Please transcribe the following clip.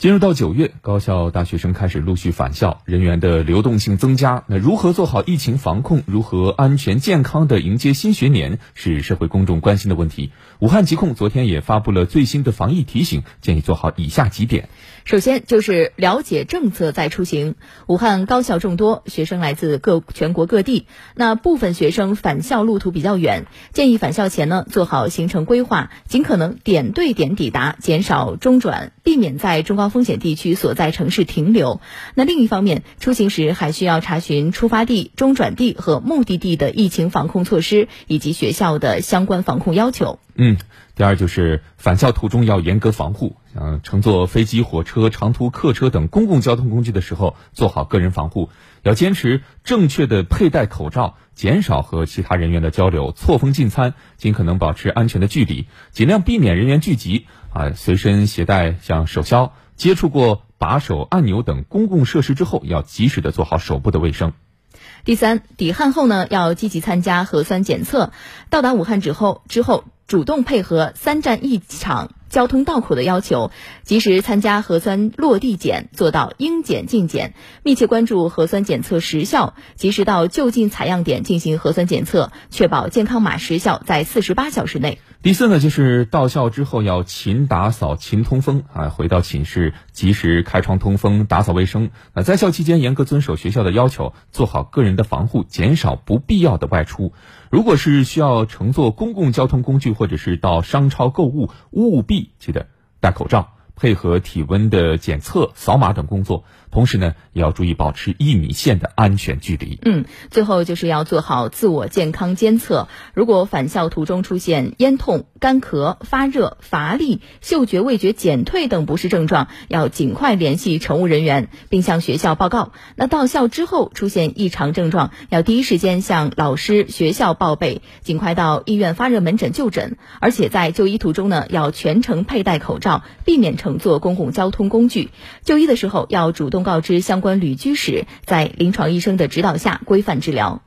进入到九月，高校大学生开始陆续返校，人员的流动性增加。那如何做好疫情防控，如何安全健康的迎接新学年，是社会公众关心的问题。武汉疾控昨天也发布了最新的防疫提醒，建议做好以下几点。首先就是了解政策再出行。武汉高校众多，学生来自各全国各地，那部分学生返校路途比较远，建议返校前呢做好行程规划，尽可能点对点抵达，减少中转，避免在中高风险地区所在城市停留。那另一方面，出行时还需要查询出发地、中转地和目的地的疫情防控措施以及学校的相关防控要求。嗯，第二就是返校途中要严格防护，像乘坐飞机、火车、长途客车等公共交通工具的时候，做好个人防护，要坚持正确的佩戴口罩，减少和其他人员的交流，错峰进餐，尽可能保持安全的距离，尽量避免人员聚集。啊，随身携带像手消，接触过把手、按钮等公共设施之后，要及时的做好手部的卫生。第三，抵汉后呢，要积极参加核酸检测。到达武汉之后，之后主动配合三站一场交通道口的要求，及时参加核酸落地检，做到应检尽检，密切关注核酸检测时效，及时到就近采样点进行核酸检测，确保健康码时效在四十八小时内。第四呢，就是到校之后要勤打扫、勤通风啊，回到寝室及时开窗通风、打扫卫生。那在校期间严格遵守学校的要求，做好个人的防护，减少不必要的外出。如果是需要乘坐公共交通工具或者是到商超购物，务必记得戴口罩。配合体温的检测、扫码等工作，同时呢，也要注意保持一米线的安全距离。嗯，最后就是要做好自我健康监测。如果返校途中出现咽痛、干咳、发热、乏力、嗅觉味觉减退等不适症状，要尽快联系乘务人员，并向学校报告。那到校之后出现异常症状，要第一时间向老师、学校报备，尽快到医院发热门诊就诊。而且在就医途中呢，要全程佩戴口罩，避免乘。坐公共交通工具，就医的时候要主动告知相关旅居史，在临床医生的指导下规范治疗。